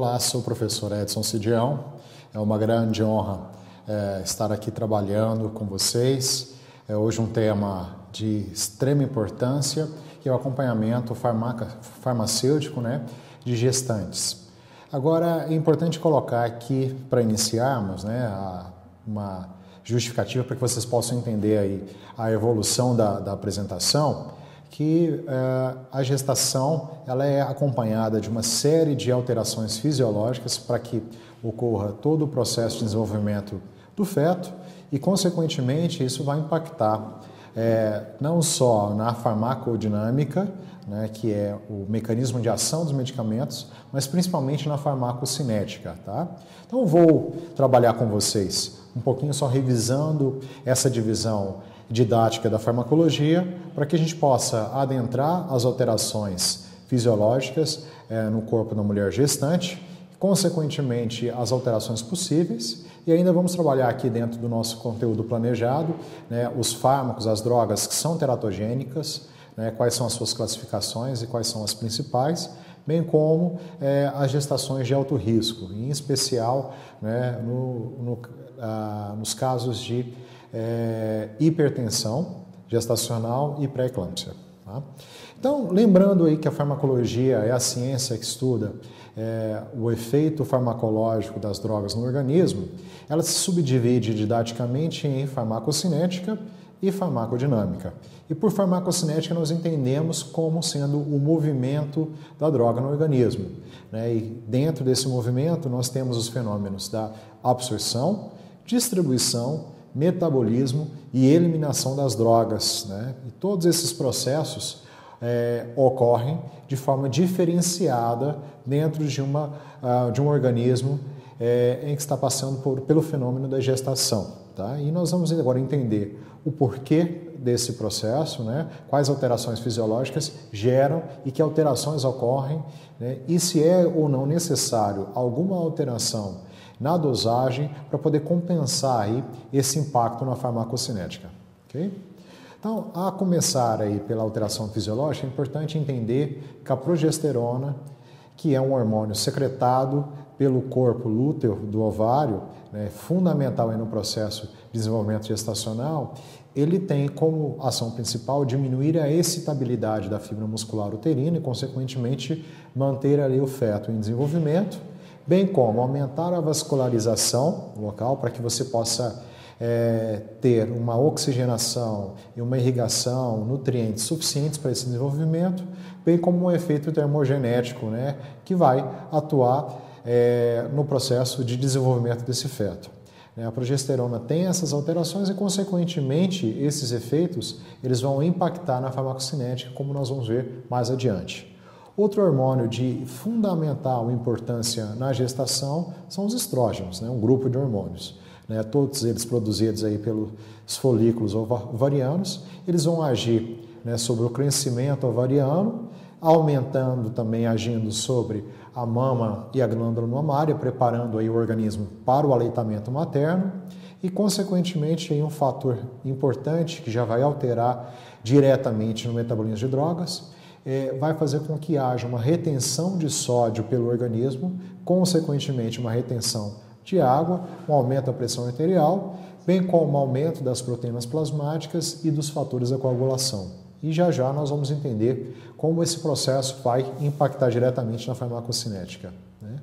Olá, sou o professor Edson Cidião. É uma grande honra é, estar aqui trabalhando com vocês. É hoje um tema de extrema importância, que é o acompanhamento farmacêutico né, de gestantes. Agora, é importante colocar aqui, para iniciarmos, né, uma justificativa para que vocês possam entender aí a evolução da, da apresentação, que eh, a gestação ela é acompanhada de uma série de alterações fisiológicas para que ocorra todo o processo de desenvolvimento do feto e, consequentemente, isso vai impactar é, não só na farmacodinâmica, né, que é o mecanismo de ação dos medicamentos, mas principalmente na farmacocinética. Tá? Então, vou trabalhar com vocês um pouquinho só revisando essa divisão didática da farmacologia, para que a gente possa adentrar as alterações fisiológicas é, no corpo da mulher gestante, consequentemente as alterações possíveis, e ainda vamos trabalhar aqui dentro do nosso conteúdo planejado né, os fármacos, as drogas que são teratogênicas, né, quais são as suas classificações e quais são as principais, bem como é, as gestações de alto risco, em especial né, no, no, ah, nos casos de é, hipertensão gestacional e pré-eclâmpsia. Tá? Então, lembrando aí que a farmacologia é a ciência que estuda é, o efeito farmacológico das drogas no organismo, ela se subdivide didaticamente em farmacocinética e farmacodinâmica. E por farmacocinética nós entendemos como sendo o movimento da droga no organismo. Né? E dentro desse movimento nós temos os fenômenos da absorção, distribuição metabolismo e eliminação das drogas. Né? E todos esses processos é, ocorrem de forma diferenciada dentro de, uma, uh, de um organismo é, em que está passando por, pelo fenômeno da gestação. Tá? E nós vamos agora entender o porquê desse processo, né? quais alterações fisiológicas geram e que alterações ocorrem, né? e se é ou não necessário alguma alteração na dosagem para poder compensar aí esse impacto na farmacocinética. Okay? Então, a começar aí pela alteração fisiológica, é importante entender que a progesterona, que é um hormônio secretado pelo corpo lúteo do ovário, né, fundamental no processo de desenvolvimento gestacional, ele tem como ação principal diminuir a excitabilidade da fibra muscular uterina e, consequentemente, manter ali o feto em desenvolvimento bem como aumentar a vascularização local para que você possa é, ter uma oxigenação e uma irrigação, nutrientes suficientes para esse desenvolvimento, bem como um efeito termogenético, né, que vai atuar é, no processo de desenvolvimento desse feto. Né. A progesterona tem essas alterações e, consequentemente, esses efeitos eles vão impactar na farmacocinética, como nós vamos ver mais adiante. Outro hormônio de fundamental importância na gestação são os estrógenos, né? um grupo de hormônios. Né? Todos eles produzidos aí pelos folículos ovarianos, eles vão agir né, sobre o crescimento ovariano, aumentando também, agindo sobre a mama e a glândula mamária, preparando aí o organismo para o aleitamento materno e, consequentemente, um fator importante que já vai alterar diretamente no metabolismo de drogas é, vai fazer com que haja uma retenção de sódio pelo organismo, consequentemente, uma retenção de água, um aumento da pressão arterial, bem como um aumento das proteínas plasmáticas e dos fatores da coagulação. E já já nós vamos entender como esse processo vai impactar diretamente na farmacocinética. Né?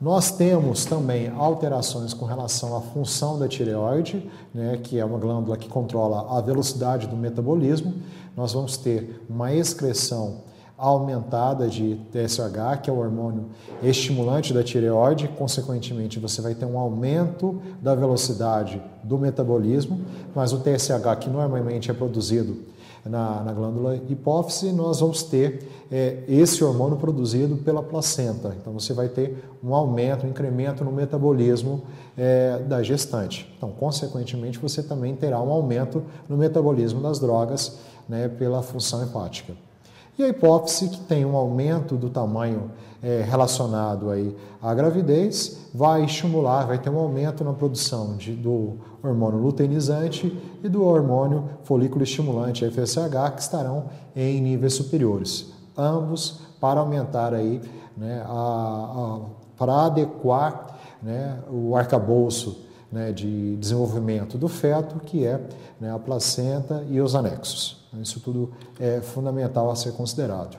Nós temos também alterações com relação à função da tireoide, né, que é uma glândula que controla a velocidade do metabolismo. Nós vamos ter uma excreção aumentada de TSH, que é o hormônio estimulante da tireoide, consequentemente você vai ter um aumento da velocidade do metabolismo, mas o TSH que normalmente é produzido na, na glândula hipófise, nós vamos ter é, esse hormônio produzido pela placenta. Então você vai ter um aumento, um incremento no metabolismo é, da gestante. Então, consequentemente, você também terá um aumento no metabolismo das drogas né, pela função hepática. E a hipófise, que tem um aumento do tamanho é, relacionado aí à gravidez, vai estimular, vai ter um aumento na produção de, do hormônio luteinizante e do hormônio folículo estimulante, FSH, que estarão em níveis superiores. Ambos para aumentar aí, né, a, a para adequar né, o arcabouço né, de desenvolvimento do feto, que é né, a placenta e os anexos. Isso tudo é fundamental a ser considerado.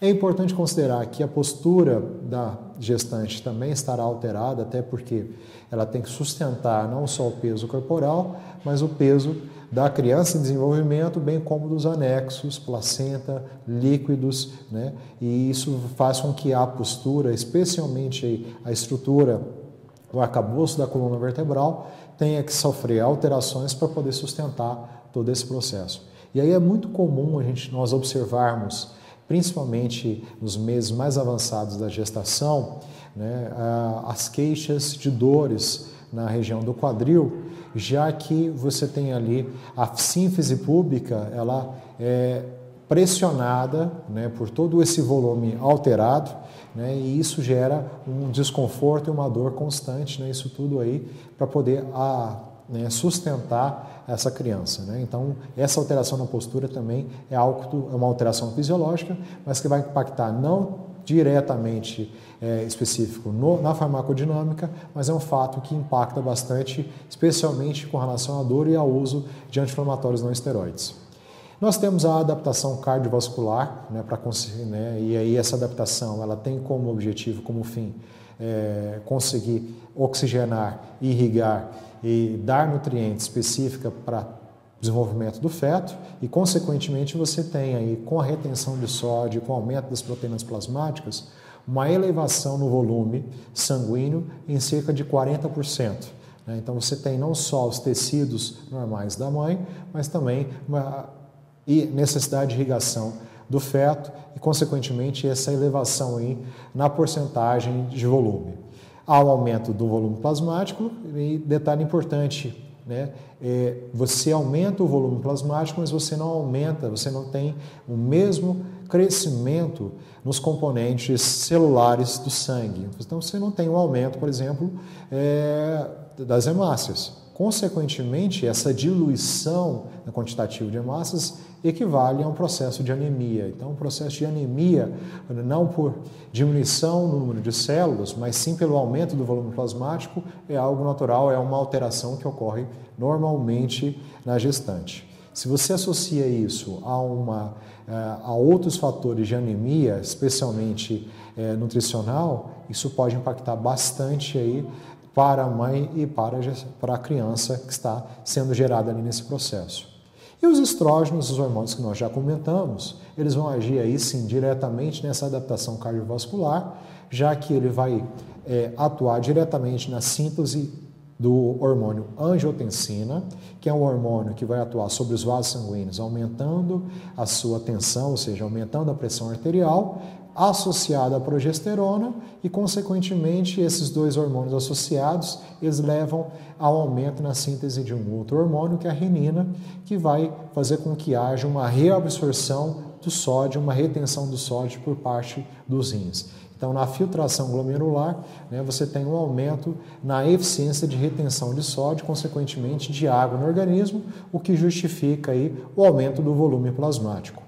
É importante considerar que a postura da gestante também estará alterada, até porque ela tem que sustentar não só o peso corporal, mas o peso da criança em desenvolvimento, bem como dos anexos, placenta, líquidos, né? E isso faz com que a postura, especialmente a estrutura, o arcabouço da coluna vertebral, tenha que sofrer alterações para poder sustentar todo esse processo. E aí é muito comum a gente nós observarmos principalmente nos meses mais avançados da gestação, né, as queixas de dores na região do quadril, já que você tem ali a sínfise pública, ela é pressionada né, por todo esse volume alterado, né, e isso gera um desconforto e uma dor constante, né, isso tudo aí para poder a, né, sustentar essa criança. Né? Então, essa alteração na postura também é, algo, é uma alteração fisiológica, mas que vai impactar não diretamente é, específico no, na farmacodinâmica, mas é um fato que impacta bastante, especialmente com relação à dor e ao uso de anti-inflamatórios não esteroides. Nós temos a adaptação cardiovascular, né, para né, e aí essa adaptação ela tem como objetivo, como fim, é, conseguir oxigenar, irrigar e dar nutrientes específica para desenvolvimento do feto e, consequentemente, você tem aí, com a retenção de sódio, com o aumento das proteínas plasmáticas, uma elevação no volume sanguíneo em cerca de 40%. Né? Então, você tem não só os tecidos normais da mãe, mas também uma necessidade de irrigação do feto e, consequentemente, essa elevação aí na porcentagem de volume. Há um aumento do volume plasmático e, detalhe importante, né? É, você aumenta o volume plasmático, mas você não aumenta, você não tem o mesmo crescimento nos componentes celulares do sangue. Então você não tem um aumento, por exemplo, é, das hemácias. Consequentemente, essa diluição quantitativa de hemácias equivale a um processo de anemia. Então, o processo de anemia, não por diminuição no número de células, mas sim pelo aumento do volume plasmático, é algo natural, é uma alteração que ocorre normalmente na gestante. Se você associa isso a, uma, eh, a outros fatores de anemia, especialmente é, nutricional, isso pode impactar bastante aí para a mãe e para, para a criança que está sendo gerada ali nesse processo. E os estrógenos, os hormônios que nós já comentamos, eles vão agir aí sim diretamente nessa adaptação cardiovascular, já que ele vai é, atuar diretamente na síntese do hormônio angiotensina, que é um hormônio que vai atuar sobre os vasos sanguíneos, aumentando a sua tensão, ou seja, aumentando a pressão arterial, associada à progesterona e, consequentemente, esses dois hormônios associados, eles levam ao aumento na síntese de um outro hormônio, que é a renina, que vai fazer com que haja uma reabsorção do sódio, uma retenção do sódio por parte dos rins. Então, na filtração glomerular, né, você tem um aumento na eficiência de retenção de sódio, consequentemente de água no organismo, o que justifica aí o aumento do volume plasmático.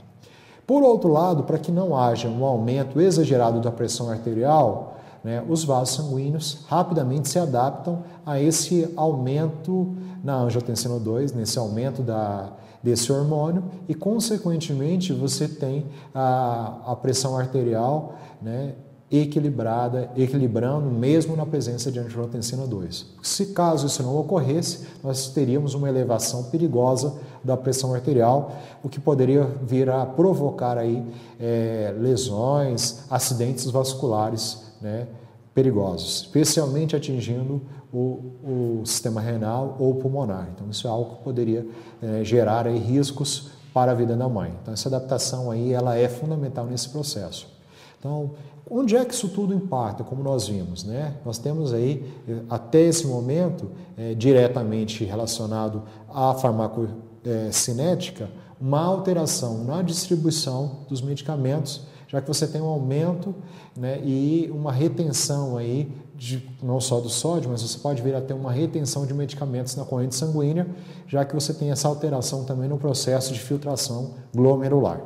Por outro lado, para que não haja um aumento exagerado da pressão arterial, né, os vasos sanguíneos rapidamente se adaptam a esse aumento na angiotensina 2, nesse aumento da, desse hormônio, e consequentemente você tem a, a pressão arterial né, equilibrada, equilibrando mesmo na presença de angiotensina 2. Se caso isso não ocorresse, nós teríamos uma elevação perigosa da pressão arterial, o que poderia vir a provocar aí é, lesões, acidentes vasculares né, perigosos, especialmente atingindo o, o, sistema renal ou pulmonar. Então isso é algo que poderia é, gerar aí riscos para a vida da mãe. Então essa adaptação aí ela é fundamental nesse processo. Então, onde é que isso tudo impacta, como nós vimos? Né? Nós temos aí, até esse momento, é, diretamente relacionado à farmacocinética, uma alteração na distribuição dos medicamentos, já que você tem um aumento né, e uma retenção aí, de, não só do sódio, mas você pode vir a ter uma retenção de medicamentos na corrente sanguínea, já que você tem essa alteração também no processo de filtração glomerular.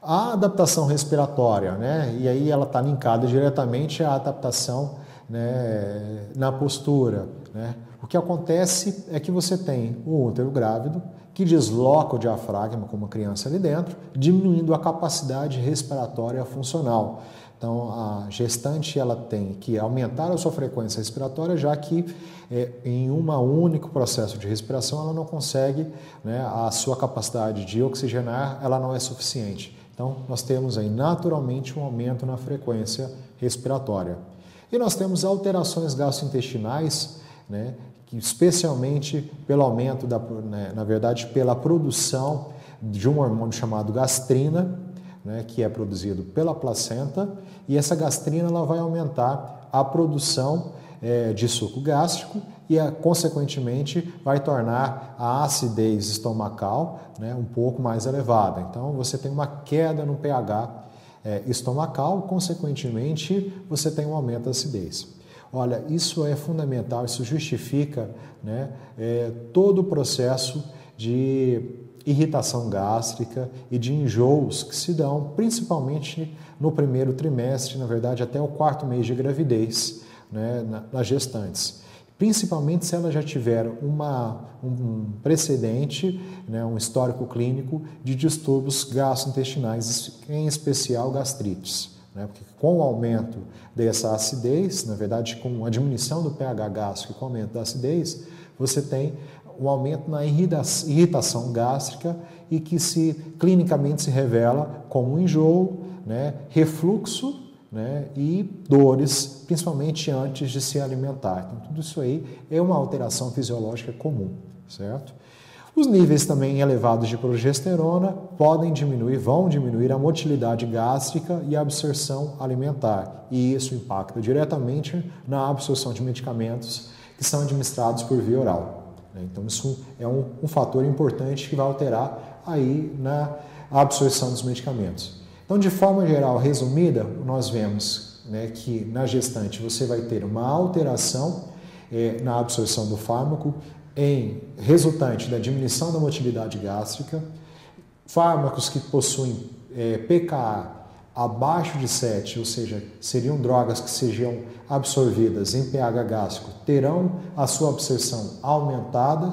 A adaptação respiratória, né? E aí ela está linkada diretamente à adaptação né, na postura, né? O que acontece é que você tem o útero grávido que desloca o diafragma como criança ali dentro, diminuindo a capacidade respiratória funcional. Então, a gestante ela tem que aumentar a sua frequência respiratória, já que é, em um único processo de respiração ela não consegue, né, a sua capacidade de oxigenar ela não é suficiente. Então, nós temos aí naturalmente um aumento na frequência respiratória. E nós temos alterações gastrointestinais, né, especialmente pelo aumento, da, né, na verdade, pela produção de um hormônio chamado gastrina, né, que é produzido pela placenta, e essa gastrina ela vai aumentar a produção é, de suco gástrico e, consequentemente, vai tornar a acidez estomacal né, um pouco mais elevada. Então, você tem uma queda no pH é, estomacal, consequentemente, você tem um aumento da acidez. Olha, isso é fundamental, isso justifica né, é, todo o processo de irritação gástrica e de enjoos que se dão principalmente no primeiro trimestre, na verdade até o quarto mês de gravidez né, nas gestantes. Principalmente se ela já tiver uma, um precedente, né, um histórico clínico de distúrbios gastrointestinais, em especial gastrites. Né? Porque com o aumento dessa acidez, na verdade, com a diminuição do pH gástrico e com o aumento da acidez, você tem um aumento na irritação gástrica e que se clinicamente se revela como enjoo, né, refluxo né, e dores, principalmente antes de se alimentar. Então, tudo isso aí é uma alteração fisiológica comum, certo? Os níveis também elevados de progesterona podem diminuir, vão diminuir a motilidade gástrica e a absorção alimentar, e isso impacta diretamente na absorção de medicamentos que são administrados por via oral. Né? Então, isso é um, um fator importante que vai alterar aí na absorção dos medicamentos. Então, de forma geral, resumida, nós vemos né, que na gestante você vai ter uma alteração é, na absorção do fármaco, em resultante da diminuição da motilidade gástrica, fármacos que possuem é, pKa abaixo de 7, ou seja, seriam drogas que sejam absorvidas em pH gástrico, terão a sua absorção aumentada,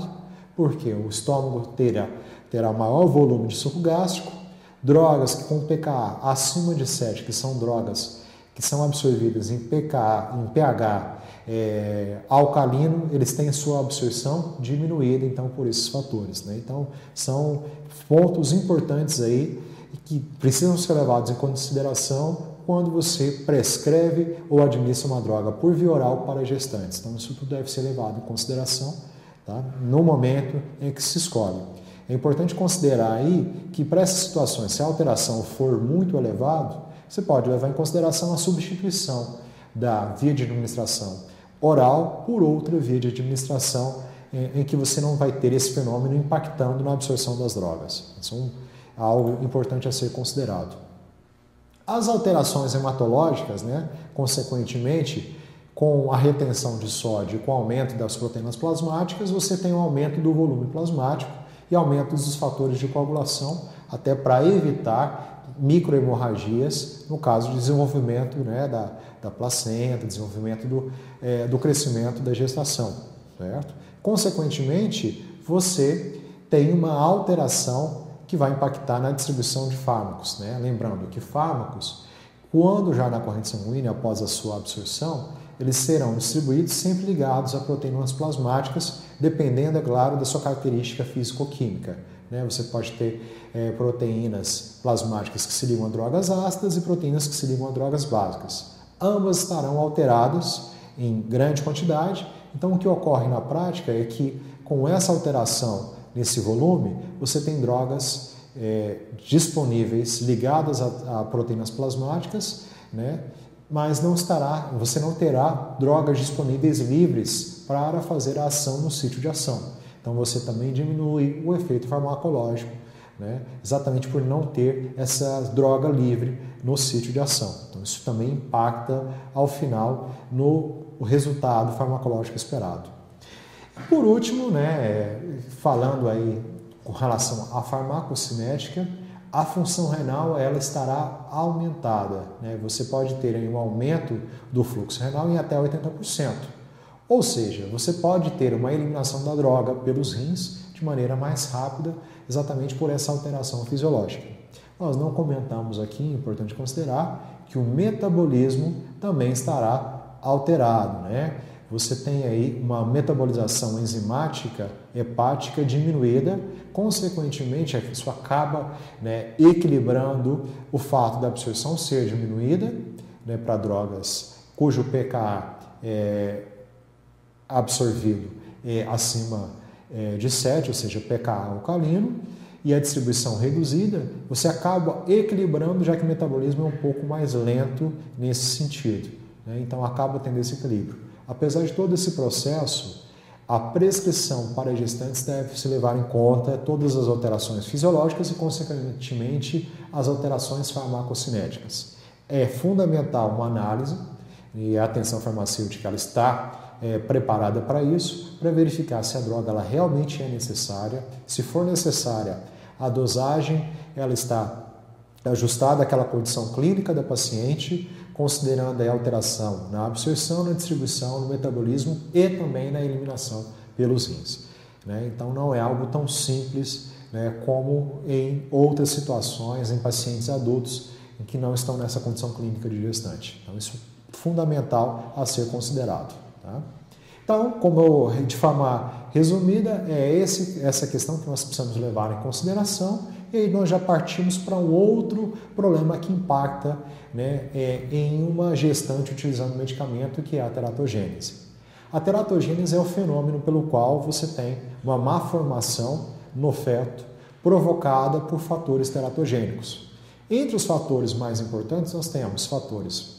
porque o estômago terá, terá maior volume de suco gástrico, drogas que com pKa acima de 7, que são drogas que são absorvidas em pKa, em pH é, alcalino, eles têm sua absorção diminuída, então, por esses fatores. Né? Então, são pontos importantes aí que precisam ser levados em consideração quando você prescreve ou administra uma droga por via oral para gestantes. Então, isso tudo deve ser levado em consideração tá? no momento em que se escolhe. É importante considerar aí que para essas situações, se a alteração for muito elevada, você pode levar em consideração a substituição da via de administração oral por outra via de administração em, que você não vai ter esse fenômeno impactando na absorção das drogas. Isso é algo importante a ser considerado. As alterações hematológicas, né, consequentemente, com a retenção de sódio e com o aumento das proteínas plasmáticas, você tem um aumento do volume plasmático e aumento dos fatores de coagulação, até para evitar microhemorragias no caso de desenvolvimento né, da, da placenta, desenvolvimento do, é, do crescimento da gestação, certo? Consequentemente, você tem uma alteração que vai impactar na distribuição de fármacos, né? Lembrando que fármacos, quando já na corrente sanguínea, após a sua absorção, eles serão distribuídos sempre ligados a proteínas plasmáticas, dependendo, é claro, da sua característica físico-química. Né? Você pode ter é, proteínas plasmáticas que se ligam a drogas ácidas e proteínas que se ligam a drogas básicas ambas estarão alteradas em grande quantidade. Então, o que ocorre na prática é que, com essa alteração nesse volume, você tem drogas é, disponíveis ligadas a, a, proteínas plasmáticas, né? mas não estará, você não terá drogas disponíveis livres para fazer a ação no sítio de ação. Então, você também diminui o efeito farmacológico né? exatamente por não ter essa droga livre no sítio de ação. Então, isso também impacta ao final no resultado farmacológico esperado. Por último, né, falando aí com relação à farmacocinética, a função renal ela estará aumentada. Né? Você pode ter um aumento do fluxo renal em até 80%. Ou seja, você pode ter uma eliminação da droga pelos rins de maneira mais rápida, exatamente por essa alteração fisiológica. Nós não comentamos aqui, é importante considerar, que o metabolismo também estará alterado, né? Você tem aí uma metabolização enzimática hepática diminuída, consequentemente, isso acaba né, equilibrando o fato da absorção ser diminuída né, para drogas cujo pKa é absorvido é acima é, de 7, ou seja, pKa alcalino, e a distribuição reduzida, você acaba equilibrando, já que o metabolismo é um pouco mais lento nesse sentido. Né? Então acaba tendo esse equilíbrio. Apesar de todo esse processo, a prescrição para gestantes deve se levar em conta todas as alterações fisiológicas e, consequentemente, as alterações farmacocinéticas. É fundamental uma análise e a atenção farmacêutica ela está é, preparada para isso, para verificar se a droga ela realmente é necessária. Se for necessária, a dosagem ela está ajustada àquela condição clínica da paciente, considerando a alteração na absorção, na distribuição, no metabolismo e também na eliminação pelos rins. Né? Então não é algo tão simples né, como em outras situações, em pacientes adultos em que não estão nessa condição clínica de gestante. Então isso é fundamental a ser considerado. Tá? Então, como eu, de forma resumida, é esse, essa questão que nós precisamos levar em consideração e aí nós já partimos para um outro problema que impacta né, é, em uma gestante utilizando medicamento, que é a teratogênese. A teratogênese é o fenômeno pelo qual você tem uma má formação no feto provocada por fatores teratogênicos. Entre os fatores mais importantes, nós temos fatores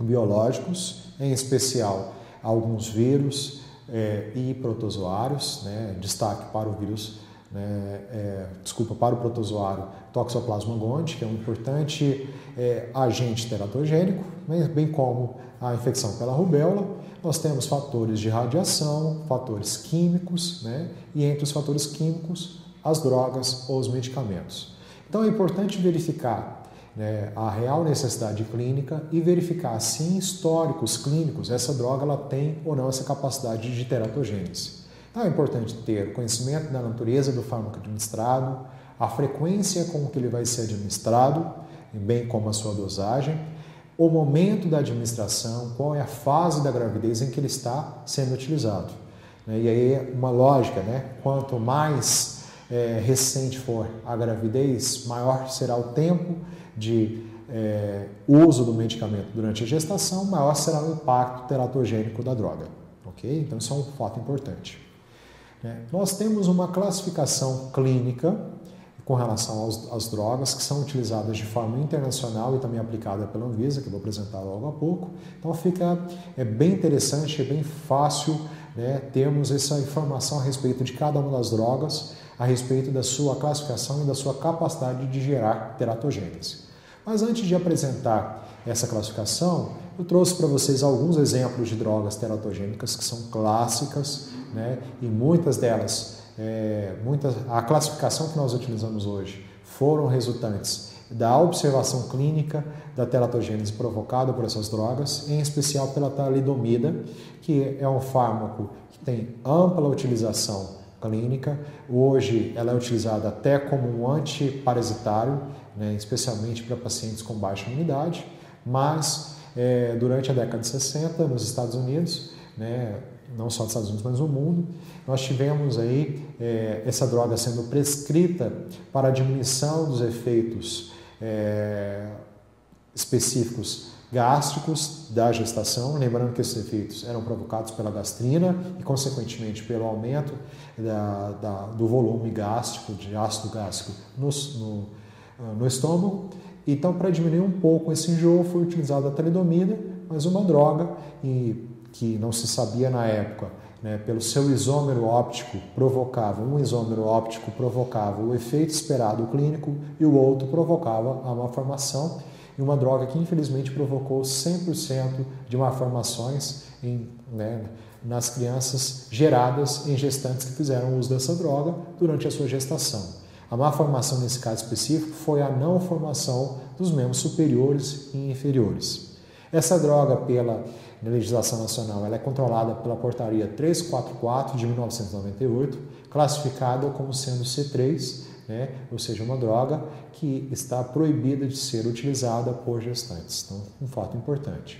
biológicos, em especial alguns vírus é, e protozoários, né, destaque para o vírus, né, é, desculpa, para o protozoário Toxoplasma gondii, que é um importante é, agente teratogênico, né, bem como a infecção pela rubéola. Nós temos fatores de radiação, fatores químicos, né, e entre os fatores químicos, as drogas ou os medicamentos. Então é importante verificar né, a real necessidade clínica e verificar se em históricos clínicos essa droga ela tem ou não essa capacidade de teratogênese. Então é importante ter conhecimento da natureza do fármaco administrado, a frequência com que ele vai ser administrado, bem como a sua dosagem, o momento da administração, qual é a fase da gravidez em que ele está sendo utilizado. Né, e aí uma lógica, né? Quanto mais é, recente for a gravidez, maior será o tempo de é, uso do medicamento durante a gestação, maior será o impacto teratogênico da droga. Ok? Então, isso é um fato importante. É, nós temos uma classificação clínica com relação aos, às drogas que são utilizadas de forma internacional e também aplicada pela Anvisa, que eu vou apresentar logo a pouco. Então fica é bem interessante, é bem fácil né, termos essa informação a respeito de cada uma das drogas, a respeito da sua classificação e da sua capacidade de gerar teratogênese. Mas antes de apresentar essa classificação, eu trouxe para vocês alguns exemplos de drogas teratogênicas que são clássicas, né? e muitas delas, é, muitas, a classificação que nós utilizamos hoje foram resultantes da observação clínica da teratogênese provocada por essas drogas, em especial pela talidomida, que é um fármaco que tem ampla utilização clínica. Hoje ela é utilizada até como um antiparasitário, né, especialmente para pacientes com baixa imunidade, mas é, durante a década de 60 nos Estados Unidos, né, não só nos Estados Unidos, mas no mundo, nós tivemos aí é, essa droga sendo prescrita para a diminuição dos efeitos é, específicos gástricos da gestação, lembrando que esses efeitos eram provocados pela gastrina e, consequentemente, pelo aumento da, da, do volume gástrico, de ácido gástrico no, no, no estômago. Então, para diminuir um pouco esse enjoo, foi utilizada a talidomida, mas uma droga e, que não se sabia na época, né, pelo seu isômero óptico, provocava, um isômero óptico provocava o efeito esperado clínico e o outro provocava a malformação e uma droga que infelizmente provocou 100% de malformações em, né, nas crianças geradas em gestantes que fizeram uso dessa droga durante a sua gestação. A má formação nesse caso específico foi a não formação dos membros superiores e inferiores. Essa droga, pela legislação nacional, ela é controlada pela Portaria 344 de 1998, classificada como sendo C3, né? ou seja, uma droga que está proibida de ser utilizada por gestantes. Então, um fato importante.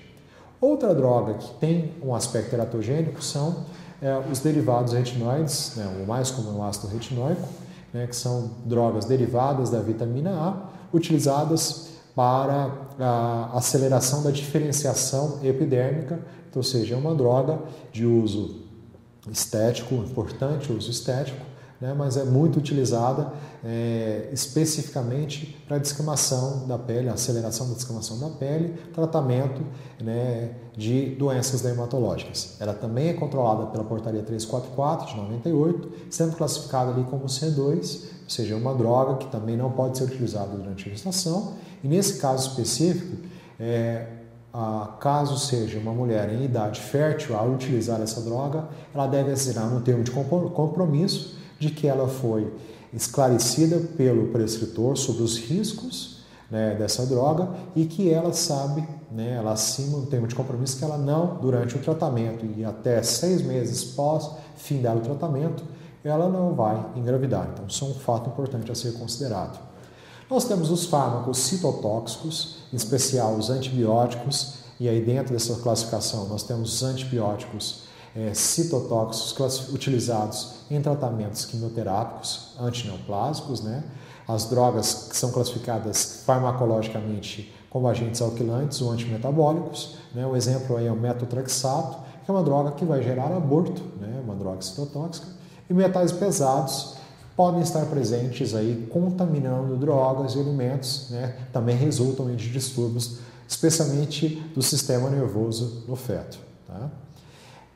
Outra droga que tem um aspecto teratogênico são é, os derivados retinoides, né? o mais comum é o ácido retinóico, né, que são drogas derivadas da vitamina A, utilizadas para a aceleração da diferenciação epidérmica, então, ou seja, é uma droga de uso estético, importante uso estético, né, mas é muito utilizada é, especificamente para descamação da pele, aceleração da descamação da pele, tratamento né, de doenças dermatológicas. Ela também é controlada pela Portaria 344 de 98, sendo classificada ali como C2, ou seja, uma droga que também não pode ser utilizada durante a gestação. E nesse caso específico, é, a, caso seja uma mulher em idade fértil, ao utilizar essa droga, ela deve assinar um termo de compromisso de que ela foi esclarecida pelo prescritor sobre os riscos né, dessa droga e que ela sabe, né, ela assina um termo de compromisso que ela não, durante o tratamento e até seis meses pós fim do tratamento, ela não vai engravidar. Então, isso é um fato importante a ser considerado. Nós temos os fármacos citotóxicos, em especial os antibióticos, e aí dentro dessa classificação nós temos os antibióticos é, citotóxicos utilizados em tratamentos quimioterápicos antineoplásicos, né? as drogas que são classificadas farmacologicamente como agentes alquilantes ou antimetabólicos. Né? O exemplo aí é o metotrexato, que é uma droga que vai gerar aborto, né? uma droga citotóxica, e metais pesados podem estar presentes aí contaminando drogas e alimentos, né? também resultam de distúrbios, especialmente do sistema nervoso no feto. Tá?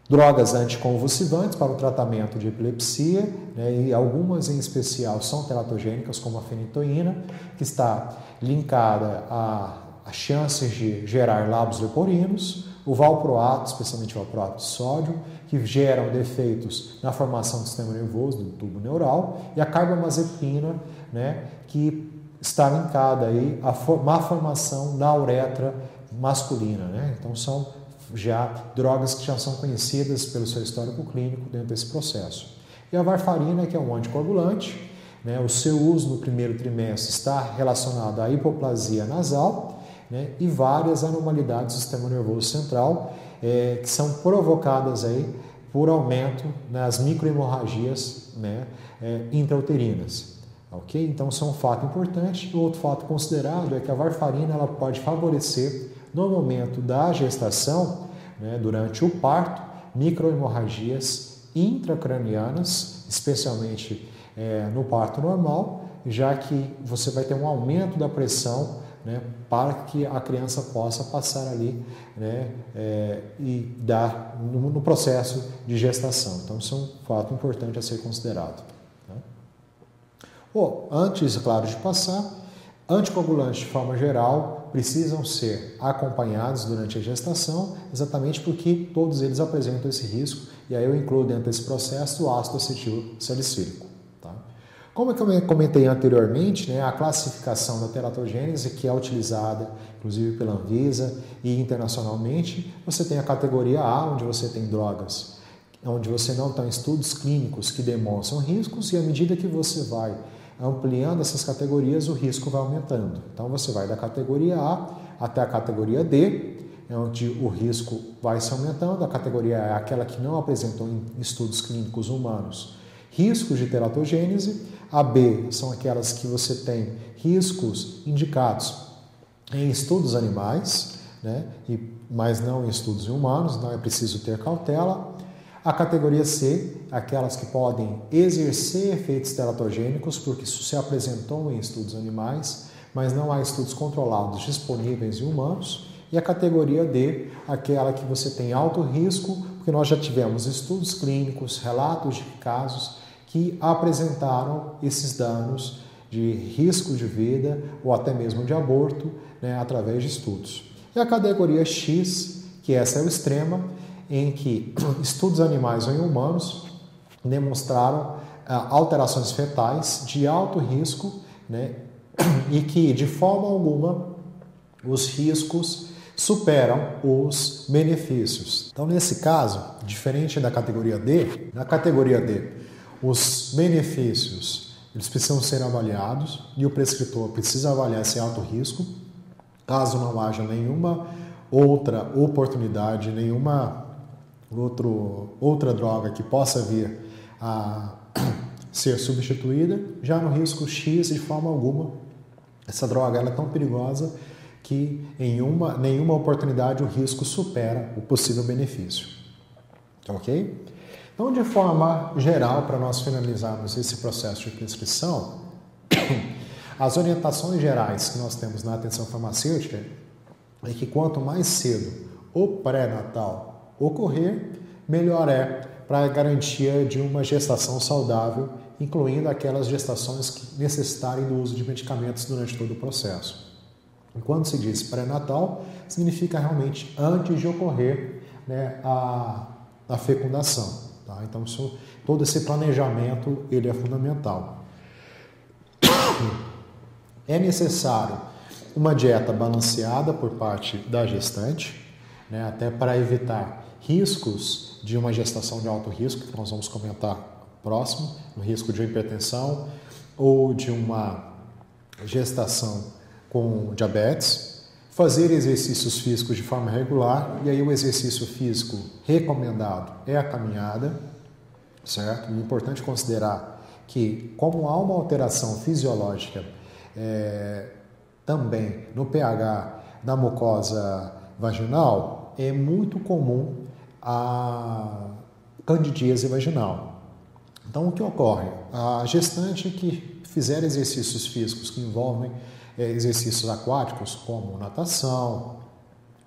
Drogas anticonvulsivantes para o tratamento de epilepsia, né, e algumas em especial são teratogênicas, como a fenitoína, que está linkada a, a chances de gerar lábios leporinos, o valproato, especialmente o valproato de sódio, que geram defeitos na formação do sistema nervoso, do tubo neural, e a carbamazepina, né, que está linkada aí à má formação da uretra masculina. Né? Então, são já drogas que já são conhecidas pelo seu histórico clínico dentro desse processo. E a varfarina, que é um anticoagulante, né, o seu uso no primeiro trimestre está relacionado à hipoplasia nasal né, e várias anormalidades do sistema nervoso central é, que são provocadas aí por aumento nas microhemorragias né, é, intrauterinas. Ok? Então, isso é um fato importante. O outro fato considerado é que a varfarina ela pode favorecer no momento da gestação, né, durante o parto, microhemorragias intracranianas, especialmente é, no parto normal, já que você vai ter um aumento da pressão né, para que a criança possa passar ali né, é, e dar no, no, processo de gestação. Então, isso é um fato importante a ser considerado. Oh, antes, claro, de passar, anticoagulantes de forma geral precisam ser acompanhados durante a gestação, exatamente porque todos eles apresentam esse risco, e aí eu incluo dentro desse processo o ácido acetil salicílico. Tá? Como eu comentei anteriormente, né, a classificação da teratogênese, que é utilizada inclusive pela Anvisa e internacionalmente, você tem a categoria A, onde você tem drogas onde você não tem estudos clínicos que demonstram riscos, e à medida que você vai ampliando essas categorias, o risco vai aumentando. Então você vai da categoria A até a categoria D, é onde o risco vai se aumentando. A categoria A é aquela que não apresentou em estudos clínicos humanos riscos de teratogênese. A B são aquelas que você tem riscos indicados em estudos animais, né? e, mas não em estudos humanos, então é preciso ter cautela. A categoria C, aquelas que podem exercer efeitos teratogênicos, porque isso se apresentou em estudos animais, mas não há estudos controlados disponíveis em humanos. E a categoria D, aquela que você tem alto risco, porque nós já tivemos estudos clínicos, relatos de casos que apresentaram esses danos de risco de vida ou até mesmo de aborto né, através de estudos. E a categoria X, que essa é o extrema, em que estudos animais ou em humanos demonstraram alterações fetais de alto risco né, e que, de forma alguma, os riscos superam os benefícios. Então, nesse caso, diferente da categoria D, na categoria D, os benefícios eles precisam ser avaliados e o prescritor precisa avaliar esse alto risco. Caso não haja nenhuma outra oportunidade, nenhuma outro, outra droga que possa vir a ser substituída, já no risco X, de forma alguma, essa droga é tão perigosa que em uma, nenhuma oportunidade o risco supera o possível benefício. Ok? Então, de forma geral, para nós finalizarmos esse processo de prescrição, as orientações gerais que nós temos na atenção farmacêutica é que quanto mais cedo o pré-natal ocorrer, melhor é para a garantia de uma gestação saudável, incluindo aquelas gestações que necessitarem do uso de medicamentos durante todo o processo. Quando se diz pré-natal, significa realmente antes de ocorrer né, a, a fecundação. Tá? Então, isso, todo esse planejamento ele é fundamental. É necessário uma dieta balanceada por parte da gestante, né, até para evitar riscos de uma gestação de alto risco, que nós vamos comentar próximo, o risco de hipertensão ou de uma gestação com diabetes, fazer exercícios físicos de forma regular, e aí o exercício físico recomendado é a caminhada, certo? E é importante considerar que, como há uma alteração fisiológica é, também no pH da mucosa vaginal, é muito comum a candidíase vaginal. Então, o que ocorre? A gestante que fizer exercícios físicos que envolvem é, exercícios aquáticos, como natação,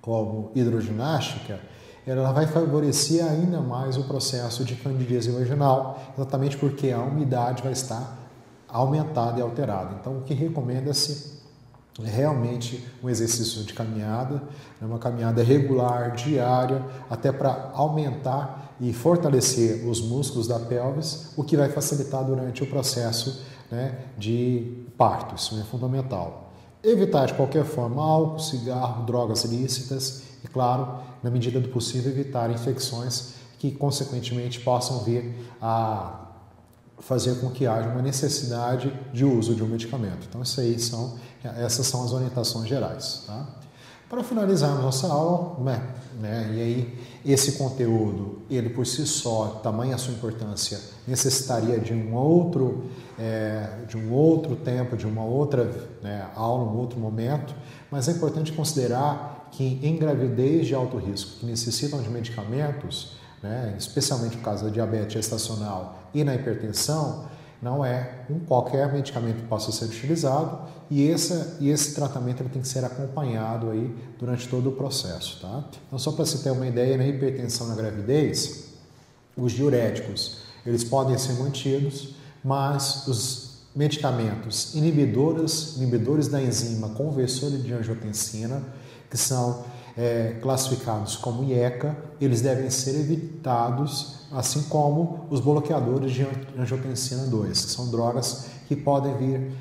como hidroginástica, ela vai favorecer ainda mais o processo de candidíase vaginal, exatamente porque a umidade vai estar aumentada e alterada. Então, o que recomenda-se é realmente um exercício de caminhada, né, uma caminhada regular, diária, até para aumentar e fortalecer os músculos da pelvis, o que vai facilitar durante o processo né, de parto, isso é fundamental. Evitar de qualquer forma álcool, cigarro, drogas ilícitas e, claro, na medida do possível, evitar infecções que, consequentemente, possam vir a fazer com que haja uma necessidade de uso de um medicamento. Então, isso aí são, essas são as orientações gerais. Tá? Para finalizar a nossa aula, né, né, e aí esse conteúdo, ele por si só, tamanha sua importância, necessitaria de um outro, é, de um outro tempo, de uma outra né, aula, um outro momento, mas é importante considerar que em gravidez de alto risco, que necessitam de medicamentos, né, especialmente no caso da diabetes gestacional e na hipertensão, não é um qualquer medicamento que possa ser utilizado e esse, e esse tratamento ele tem que ser acompanhado aí durante todo o processo. Tá? Então, só para se ter uma ideia, na hipertensão na gravidez, os diuréticos eles podem ser mantidos, mas os medicamentos inibidores, inibidores da enzima conversora de angiotensina, que são é, classificados como IECA, eles devem ser evitados, assim como os bloqueadores de angiotensina 2, que são drogas que podem vir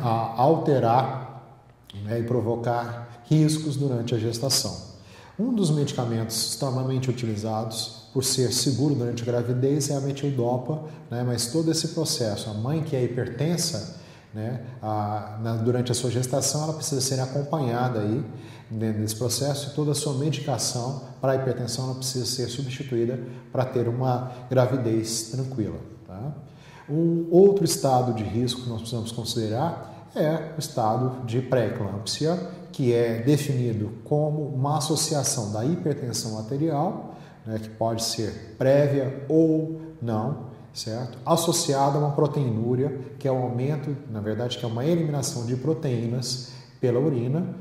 a alterar né, e provocar riscos durante a gestação. Um dos medicamentos extremamente utilizados por ser seguro durante a gravidez é a metildopa, né, mas todo esse processo, a mãe que é hipertensa, né, a, na, durante a sua gestação, ela precisa ser acompanhada aí dentro desse processo e toda a sua medicação para a hipertensão ela precisa ser substituída para ter uma gravidez tranquila. Tá? Um outro estado de risco que nós precisamos considerar é o estado de pré-eclâmpsia, que é definido como uma associação da hipertensão arterial, né, que pode ser prévia ou não, certo? Associada a uma proteinúria, que é o um aumento, na verdade, que é uma eliminação de proteínas pela urina,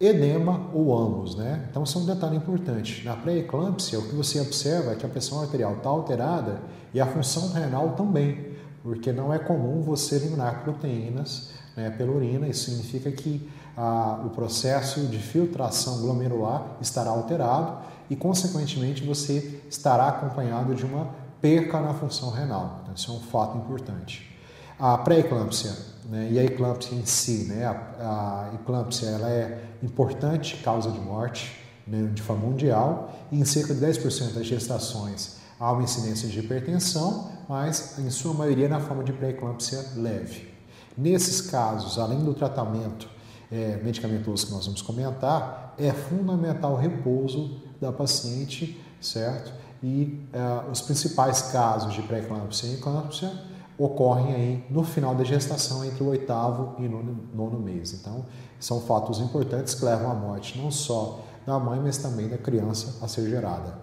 edema ou ambos, né? Então, isso é um detalhe importante. Na pré-eclâmpsia, o que você observa é que a pressão arterial está alterada e a função renal também, porque não é comum você eliminar proteínas né, pela urina. Isso significa que ah, o processo de filtração glomerular estará alterado e, consequentemente, você estará acompanhado de uma perca na função renal. Então, isso é um fato importante. A pré-eclâmpsia né, e a eclâmpsia em si, né, a, a eclâmpsia ela é importante causa de morte né, de forma mundial e em cerca de 10% das gestações há uma incidência de hipertensão, mas em sua maioria na forma de pré-eclâmpsia leve. Nesses casos, além do tratamento é, medicamentoso que nós vamos comentar, é fundamental o repouso da paciente, certo? E é, os principais casos de pré-eclâmpsia e eclâmpsia ocorrem aí no final da gestação, entre o oitavo e nono, nono mês. Então, são fatos importantes que levam à morte não só da mãe, mas também da criança a ser gerada.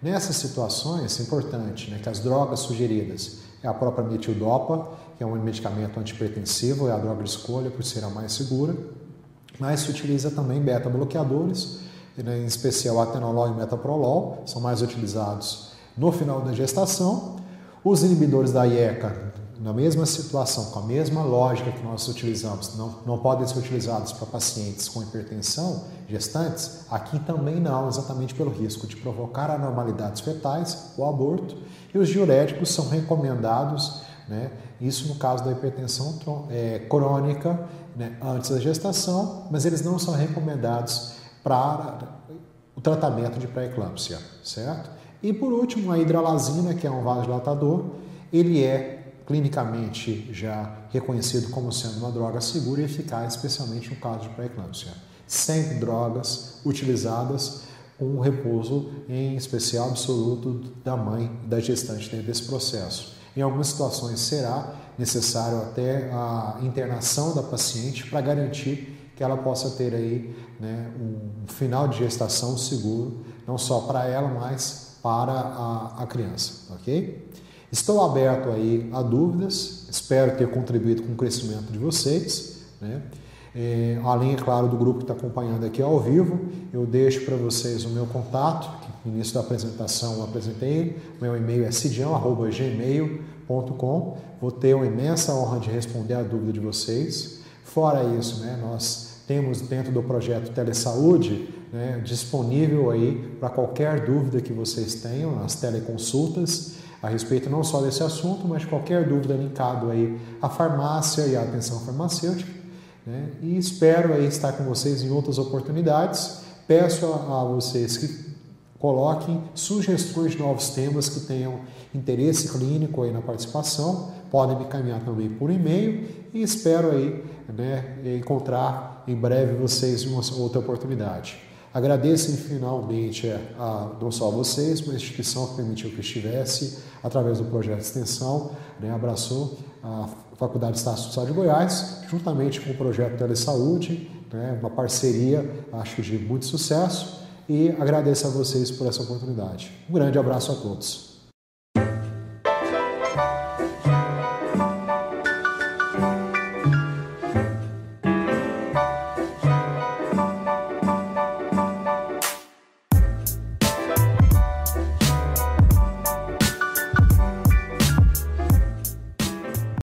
Nessas situações, é importante né, que as drogas sugeridas é a própria metildopa, que é um medicamento antipertensivo, é a droga de escolha por ser a mais segura, mas se utiliza também beta-bloqueadores, em especial atenolol e metaprolol, são mais utilizados no final da gestação. Os inibidores da IECA na mesma situação, com a mesma lógica que nós utilizamos, não, não podem ser utilizados para pacientes com hipertensão, gestantes, aqui também não, exatamente pelo risco de provocar anormalidades fetais, o aborto, e os diuréticos são recomendados, né, isso no caso da hipertensão é, crônica, né, antes da gestação, mas eles não são recomendados para o tratamento de pré-eclâmpsia, certo? E por último, a hidralazina, que é um vasodilatador, ele é clinicamente já reconhecido como sendo uma droga segura e eficaz, especialmente no caso de pré-eclâmpsia. Sempre drogas utilizadas com repouso, em especial absoluto, da mãe da gestante dentro desse processo. Em algumas situações será necessário até a internação da paciente para garantir que ela possa ter aí né, um final de gestação seguro, não só para ela, mas para a, a criança, ok? Estou aberto aí a dúvidas, espero ter contribuído com o crescimento de vocês. Né? É, além, é claro, do grupo que está acompanhando aqui ao vivo, eu deixo para vocês o meu contato, que no início da apresentação eu apresentei, meu e-mail é cidião.gmail.com. Vou ter uma imensa honra de responder a dúvida de vocês. Fora isso, né, nós temos dentro do projeto Telesaúde né, disponível aí para qualquer dúvida que vocês tenham, as teleconsultas a respeito não só desse assunto, mas qualquer dúvida linkado aí à farmácia e à atenção farmacêutica. Né? E espero aí estar com vocês em outras oportunidades. Peço a, a vocês que coloquem sugestões de novos temas que tenham interesse clínico aí na participação. Podem me caminhar também por e-mail e espero aí né, encontrar em breve vocês em uma outra oportunidade. Agradeço finalmente a, não só a vocês, mas a instituição que permitiu que estivesse, através do projeto de extensão, né, abraçou a Faculdade de Estácio de Goiás, juntamente com o projeto Telesaúde, né, uma parceria, acho de muito sucesso, e agradeço a vocês por essa oportunidade. Um grande abraço a todos.